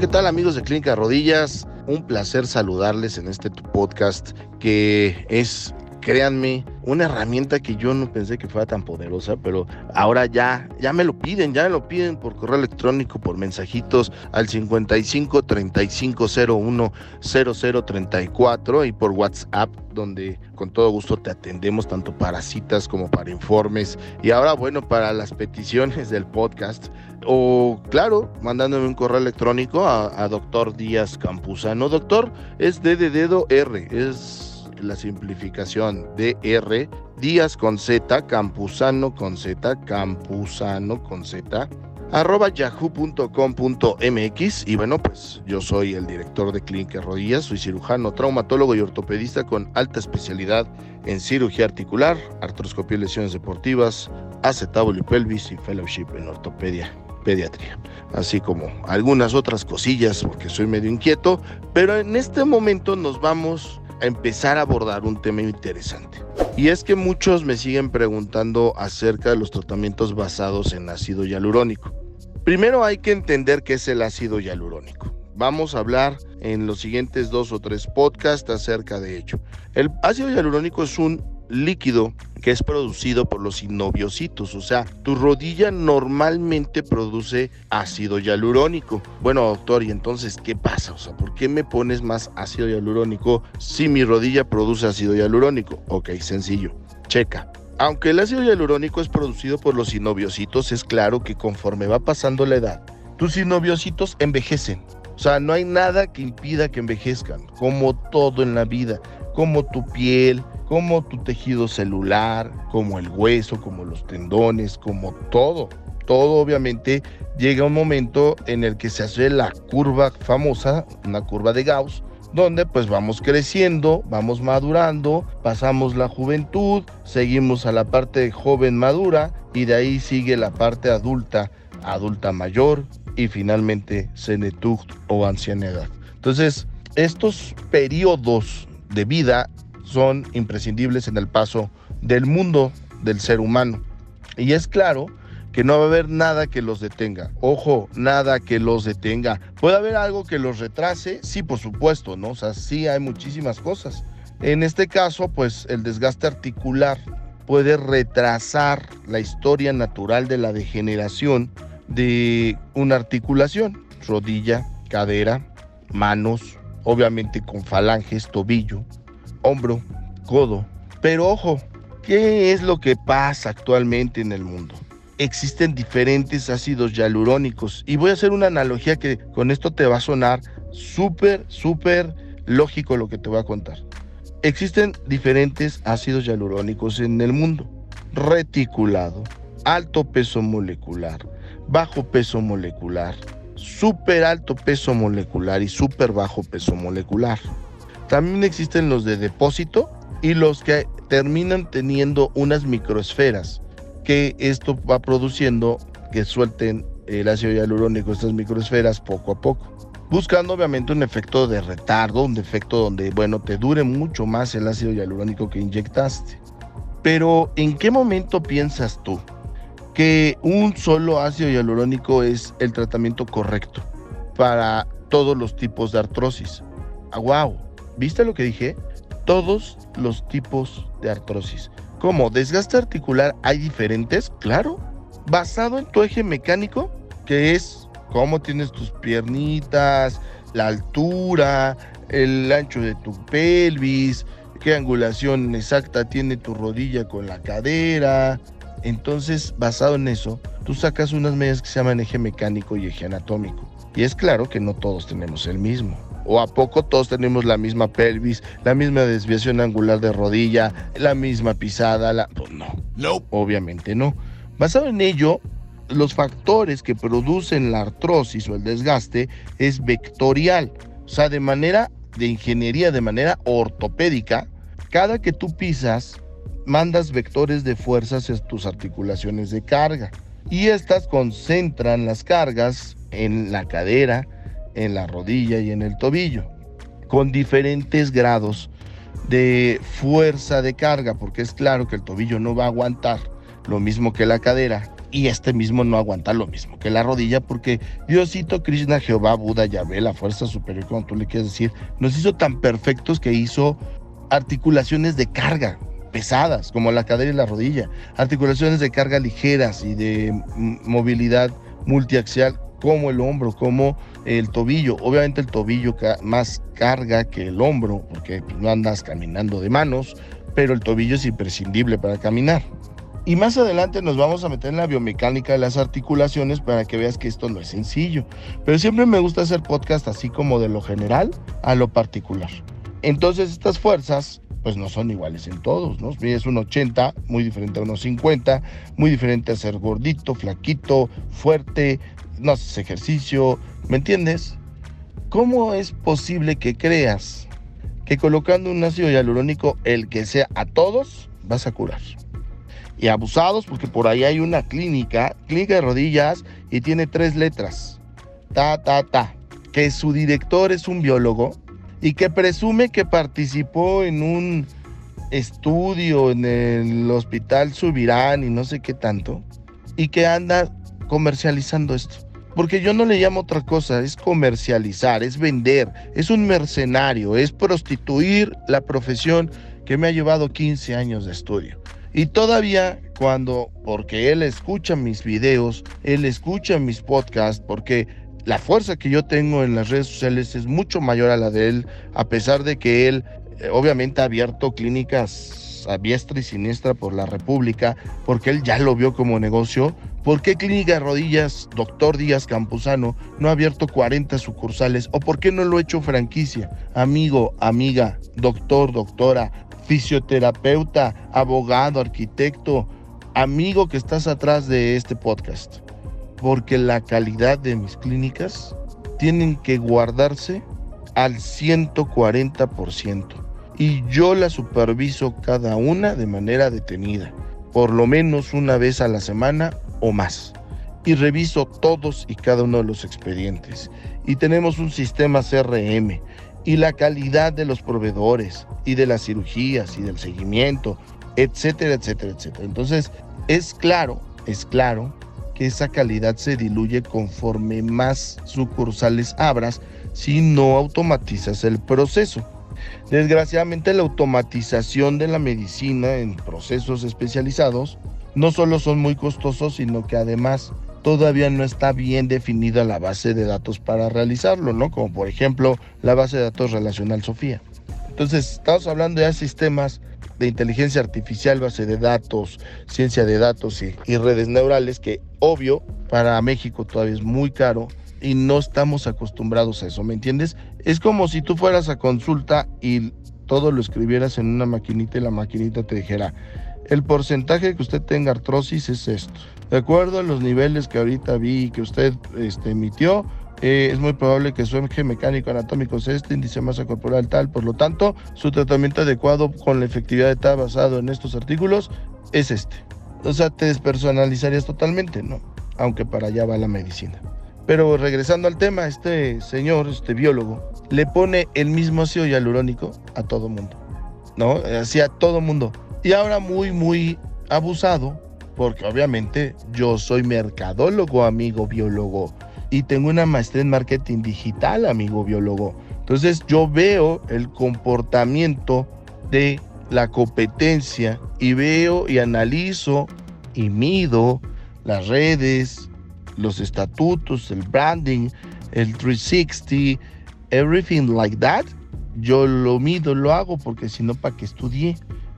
¿qué tal amigos de Clínica Rodillas? Un placer saludarles en este podcast que es créanme, una herramienta que yo no pensé que fuera tan poderosa, pero ahora ya, ya me lo piden, ya me lo piden por correo electrónico, por mensajitos al 55 3501 0034 y por WhatsApp, donde con todo gusto te atendemos tanto para citas como para informes y ahora bueno, para las peticiones del podcast o claro, mandándome un correo electrónico a, a doctor Díaz Campuzano. Doctor es D de dedo R, es la simplificación DR, Díaz con Z, Campuzano con Z, Campuzano con Z, arroba yahoo.com.mx y bueno pues yo soy el director de Clínica Rodillas, soy cirujano, traumatólogo y ortopedista con alta especialidad en cirugía articular, artroscopía y lesiones deportivas, acetábulo y pelvis y fellowship en ortopedia pediatría, así como algunas otras cosillas porque soy medio inquieto, pero en este momento nos vamos a empezar a abordar un tema interesante. Y es que muchos me siguen preguntando acerca de los tratamientos basados en ácido hialurónico. Primero hay que entender qué es el ácido hialurónico. Vamos a hablar en los siguientes dos o tres podcasts acerca de ello. El ácido hialurónico es un líquido que es producido por los sinoviocitos, o sea, tu rodilla normalmente produce ácido hialurónico. Bueno, doctor, ¿y entonces qué pasa? O sea, ¿por qué me pones más ácido hialurónico si mi rodilla produce ácido hialurónico? Ok, sencillo. Checa. Aunque el ácido hialurónico es producido por los sinoviocitos, es claro que conforme va pasando la edad, tus sinoviocitos envejecen. O sea, no hay nada que impida que envejezcan, como todo en la vida, como tu piel, como tu tejido celular, como el hueso, como los tendones, como todo. Todo obviamente llega un momento en el que se hace la curva famosa, una curva de Gauss, donde pues vamos creciendo, vamos madurando, pasamos la juventud, seguimos a la parte joven madura y de ahí sigue la parte adulta, adulta mayor y finalmente senectud o ancianidad. Entonces, estos periodos de vida son imprescindibles en el paso del mundo del ser humano. Y es claro que no va a haber nada que los detenga. Ojo, nada que los detenga. ¿Puede haber algo que los retrase? Sí, por supuesto, ¿no? O sea, sí hay muchísimas cosas. En este caso, pues el desgaste articular puede retrasar la historia natural de la degeneración de una articulación, rodilla, cadera, manos, obviamente con falanges, tobillo, hombro, codo. Pero ojo, ¿qué es lo que pasa actualmente en el mundo? Existen diferentes ácidos hialurónicos y voy a hacer una analogía que con esto te va a sonar súper, súper lógico lo que te voy a contar. Existen diferentes ácidos hialurónicos en el mundo. Reticulado, alto peso molecular, bajo peso molecular, súper alto peso molecular y súper bajo peso molecular. También existen los de depósito y los que terminan teniendo unas microesferas, que esto va produciendo que suelten el ácido hialurónico, estas microesferas, poco a poco. Buscando obviamente un efecto de retardo, un efecto donde, bueno, te dure mucho más el ácido hialurónico que inyectaste. Pero, ¿en qué momento piensas tú que un solo ácido hialurónico es el tratamiento correcto para todos los tipos de artrosis? Ah, wow, ¿Viste lo que dije? Todos los tipos de artrosis. ¿Cómo? ¿Desgaste articular hay diferentes? Claro. Basado en tu eje mecánico, que es cómo tienes tus piernitas, la altura, el ancho de tu pelvis, qué angulación exacta tiene tu rodilla con la cadera. Entonces, basado en eso, tú sacas unas medidas que se llaman eje mecánico y eje anatómico. Y es claro que no todos tenemos el mismo o a poco todos tenemos la misma pelvis, la misma desviación angular de rodilla, la misma pisada, la... Pues no, no, obviamente no. Basado en ello, los factores que producen la artrosis o el desgaste es vectorial, o sea, de manera de ingeniería, de manera ortopédica, cada que tú pisas, mandas vectores de fuerza hacia tus articulaciones de carga. Y estas concentran las cargas en la cadera, en la rodilla y en el tobillo, con diferentes grados de fuerza de carga, porque es claro que el tobillo no va a aguantar lo mismo que la cadera y este mismo no aguanta lo mismo que la rodilla porque Diosito, Krishna, Jehová, Buda, Yahvé, la fuerza superior, como tú le quieres decir, nos hizo tan perfectos que hizo articulaciones de carga pesadas como la cadera y la rodilla, articulaciones de carga ligeras y de movilidad multiaxial como el hombro, como el tobillo. Obviamente el tobillo más carga que el hombro porque no andas caminando de manos, pero el tobillo es imprescindible para caminar. Y más adelante nos vamos a meter en la biomecánica de las articulaciones para que veas que esto no es sencillo. Pero siempre me gusta hacer podcast así como de lo general a lo particular. Entonces estas fuerzas pues no son iguales en todos, ¿no? Es un 80, muy diferente a unos 50, muy diferente a ser gordito, flaquito, fuerte, no haces ejercicio, ¿me entiendes? ¿Cómo es posible que creas que colocando un ácido hialurónico, el que sea a todos, vas a curar? y abusados porque por ahí hay una clínica, clínica de rodillas y tiene tres letras, ta, ta, ta, que su director es un biólogo y que presume que participó en un estudio en el hospital Subirán y no sé qué tanto y que anda comercializando esto. Porque yo no le llamo otra cosa, es comercializar, es vender, es un mercenario, es prostituir la profesión que me ha llevado 15 años de estudio. Y todavía cuando, porque él escucha mis videos, él escucha mis podcasts, porque la fuerza que yo tengo en las redes sociales es mucho mayor a la de él, a pesar de que él eh, obviamente ha abierto clínicas a diestra y siniestra por la República, porque él ya lo vio como negocio. ¿Por qué Clínica Rodillas, doctor Díaz Campuzano, no ha abierto 40 sucursales? ¿O por qué no lo ha hecho franquicia? Amigo, amiga, doctor, doctora, fisioterapeuta, abogado, arquitecto, amigo que estás atrás de este podcast. Porque la calidad de mis clínicas tienen que guardarse al 140%. Y yo la superviso cada una de manera detenida, por lo menos una vez a la semana o más. Y reviso todos y cada uno de los expedientes. Y tenemos un sistema CRM y la calidad de los proveedores y de las cirugías y del seguimiento, etcétera, etcétera, etcétera. Entonces, es claro, es claro que esa calidad se diluye conforme más sucursales abras si no automatizas el proceso. Desgraciadamente la automatización de la medicina en procesos especializados no solo son muy costosos, sino que además todavía no está bien definida la base de datos para realizarlo, ¿no? Como por ejemplo la base de datos relacional Sofía. Entonces, estamos hablando ya de sistemas de inteligencia artificial, base de datos, ciencia de datos y, y redes neurales, que obvio para México todavía es muy caro y no estamos acostumbrados a eso, ¿me entiendes? Es como si tú fueras a consulta y todo lo escribieras en una maquinita y la maquinita te dijera, el porcentaje que usted tenga artrosis es esto. De acuerdo a los niveles que ahorita vi y que usted este, emitió, eh, es muy probable que su eje mecánico anatómico sea este, índice de masa corporal tal. Por lo tanto, su tratamiento adecuado con la efectividad de tal basado en estos artículos es este. O sea, te despersonalizarías totalmente, ¿no? Aunque para allá va la medicina. Pero regresando al tema, este señor, este biólogo, le pone el mismo ácido hialurónico a todo mundo, ¿no? Así a todo mundo. Y ahora muy, muy abusado, porque obviamente yo soy mercadólogo, amigo biólogo, y tengo una maestría en marketing digital, amigo biólogo. Entonces yo veo el comportamiento de la competencia y veo y analizo y mido las redes, los estatutos, el branding, el 360, everything like that. Yo lo mido, lo hago porque si no, ¿para qué estudié?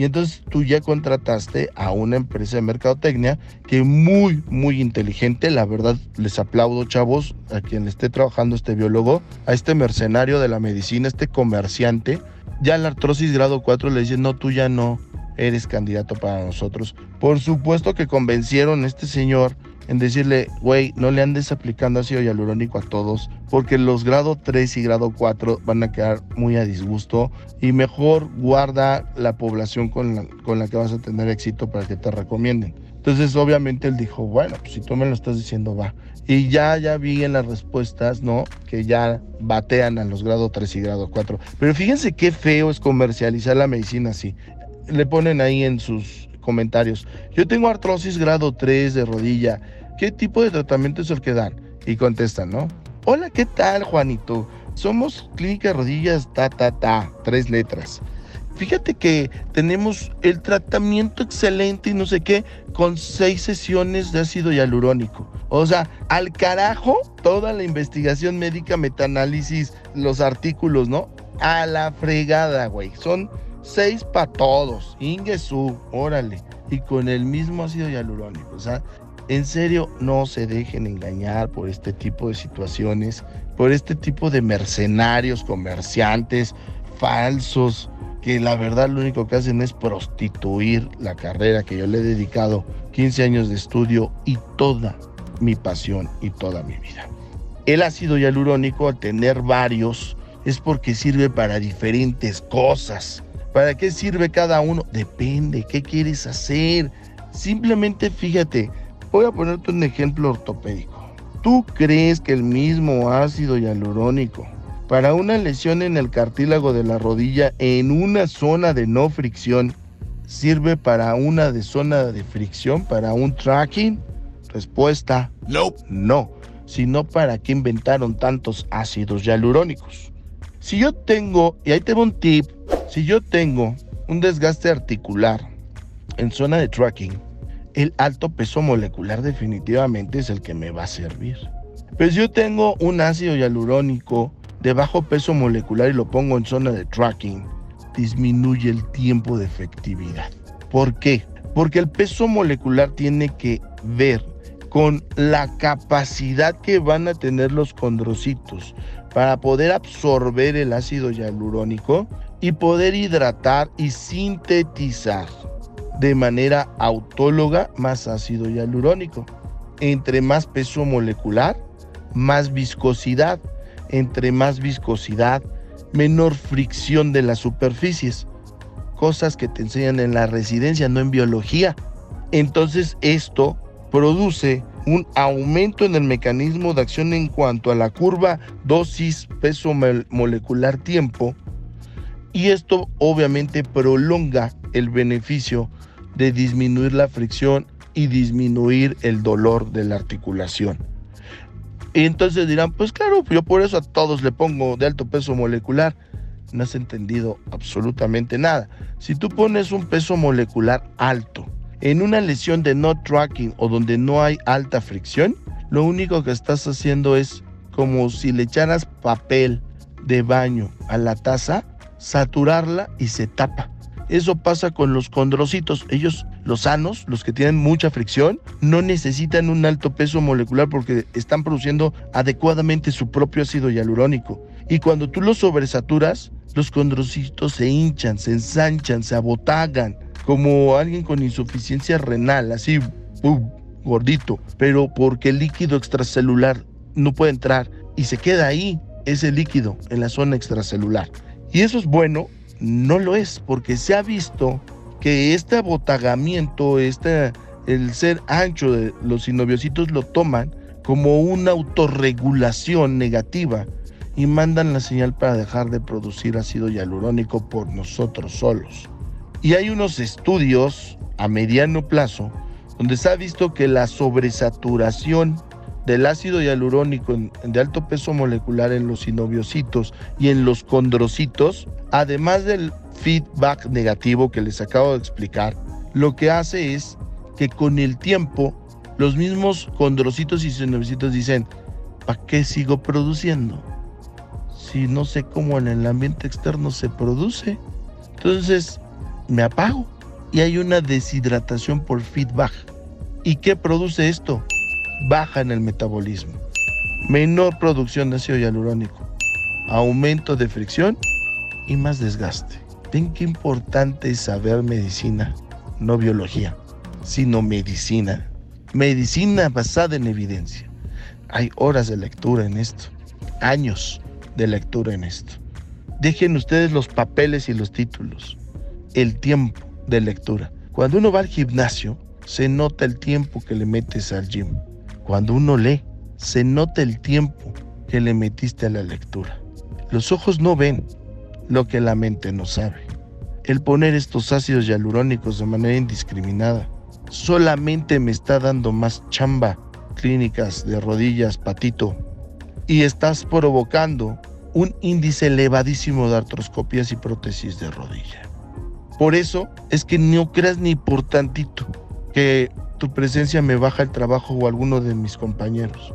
Y entonces tú ya contrataste a una empresa de mercadotecnia que muy, muy inteligente. La verdad, les aplaudo, chavos, a quien esté trabajando este biólogo, a este mercenario de la medicina, este comerciante. Ya la artrosis grado 4 le dice, no, tú ya no eres candidato para nosotros. Por supuesto que convencieron a este señor en decirle, güey, no le andes aplicando ácido hialurónico a todos, porque los grado 3 y grado 4 van a quedar muy a disgusto y mejor guarda la población con la, con la que vas a tener éxito para que te recomienden. Entonces, obviamente él dijo, bueno, pues si tú me lo estás diciendo, va. Y ya, ya vi en las respuestas, ¿no? Que ya batean a los grado 3 y grado 4. Pero fíjense qué feo es comercializar la medicina así. Le ponen ahí en sus comentarios. Yo tengo artrosis grado 3 de rodilla. ¿Qué tipo de tratamiento es el que dan? Y contestan, ¿no? Hola, ¿qué tal, Juanito? Somos Clínica Rodillas, ta, ta, ta, tres letras. Fíjate que tenemos el tratamiento excelente y no sé qué, con seis sesiones de ácido hialurónico. O sea, al carajo toda la investigación médica, metaanálisis, los artículos, ¿no? A la fregada, güey. Son seis para todos. Ingesu, órale. Y con el mismo ácido hialurónico. O sea, en serio, no se dejen engañar por este tipo de situaciones, por este tipo de mercenarios, comerciantes, falsos, que la verdad lo único que hacen es prostituir la carrera que yo le he dedicado 15 años de estudio y toda mi pasión y toda mi vida. El ácido hialurónico, al tener varios, es porque sirve para diferentes cosas. ¿Para qué sirve cada uno? Depende, ¿qué quieres hacer? Simplemente fíjate, Voy a ponerte un ejemplo ortopédico. ¿Tú crees que el mismo ácido hialurónico para una lesión en el cartílago de la rodilla en una zona de no fricción sirve para una de zona de fricción, para un tracking? Respuesta, no. No, sino para qué inventaron tantos ácidos hialurónicos. Si yo tengo, y ahí tengo un tip, si yo tengo un desgaste articular en zona de tracking, el alto peso molecular definitivamente es el que me va a servir. Pues yo tengo un ácido hialurónico de bajo peso molecular y lo pongo en zona de tracking, disminuye el tiempo de efectividad. ¿Por qué? Porque el peso molecular tiene que ver con la capacidad que van a tener los condrocitos para poder absorber el ácido hialurónico y poder hidratar y sintetizar de manera autóloga más ácido hialurónico. Entre más peso molecular, más viscosidad. Entre más viscosidad, menor fricción de las superficies. Cosas que te enseñan en la residencia, no en biología. Entonces esto produce un aumento en el mecanismo de acción en cuanto a la curva dosis peso molecular tiempo y esto obviamente prolonga el beneficio de disminuir la fricción y disminuir el dolor de la articulación. Y entonces dirán, pues claro, yo por eso a todos le pongo de alto peso molecular. No has entendido absolutamente nada. Si tú pones un peso molecular alto en una lesión de no tracking o donde no hay alta fricción, lo único que estás haciendo es como si le echaras papel de baño a la taza, saturarla y se tapa. Eso pasa con los condrocitos. Ellos, los sanos, los que tienen mucha fricción, no necesitan un alto peso molecular porque están produciendo adecuadamente su propio ácido hialurónico. Y cuando tú los sobresaturas, los condrocitos se hinchan, se ensanchan, se abotagan, como alguien con insuficiencia renal, así, gordito, pero porque el líquido extracelular no puede entrar y se queda ahí ese líquido en la zona extracelular. Y eso es bueno no lo es, porque se ha visto que este abotagamiento, este, el ser ancho de los sinoviocitos lo toman como una autorregulación negativa y mandan la señal para dejar de producir ácido hialurónico por nosotros solos. Y hay unos estudios a mediano plazo donde se ha visto que la sobresaturación del ácido hialurónico de alto peso molecular en los sinoviocitos y en los condrocitos, además del feedback negativo que les acabo de explicar, lo que hace es que con el tiempo los mismos condrocitos y sinoviocitos dicen, ¿para qué sigo produciendo? Si no sé cómo en el ambiente externo se produce. Entonces me apago y hay una deshidratación por feedback. ¿Y qué produce esto? baja en el metabolismo, menor producción de ácido hialurónico, aumento de fricción y más desgaste. Ven qué importante es saber medicina, no biología, sino medicina. Medicina basada en evidencia. Hay horas de lectura en esto, años de lectura en esto. Dejen ustedes los papeles y los títulos, el tiempo de lectura. Cuando uno va al gimnasio, se nota el tiempo que le metes al gym. Cuando uno lee, se nota el tiempo que le metiste a la lectura. Los ojos no ven lo que la mente no sabe. el poner estos ácidos hialurónicos de manera indiscriminada solamente me está dando más chamba clínicas de rodillas, patito, y estás provocando un índice elevadísimo de artroscopias y prótesis de rodilla. Por eso es que no creas ni por tantito que tu presencia me baja el trabajo o alguno de mis compañeros,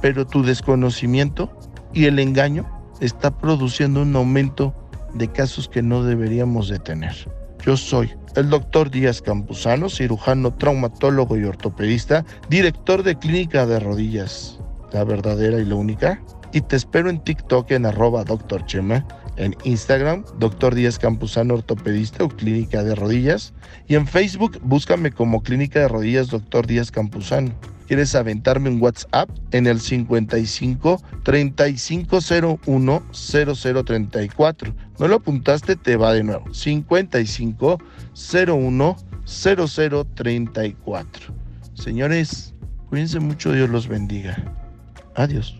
pero tu desconocimiento y el engaño está produciendo un aumento de casos que no deberíamos de tener. Yo soy el doctor Díaz Campuzano, cirujano, traumatólogo y ortopedista, director de clínica de rodillas, la verdadera y la única. Y te espero en TikTok en arroba doctor Chema, en Instagram, doctor Díaz Campuzano, ortopedista o clínica de rodillas. Y en Facebook, búscame como clínica de rodillas, doctor Díaz Campuzano quieres aventarme un WhatsApp en el 55 3501 0034. No lo apuntaste, te va de nuevo. 55 01 0034. Señores, cuídense mucho, Dios los bendiga. Adiós.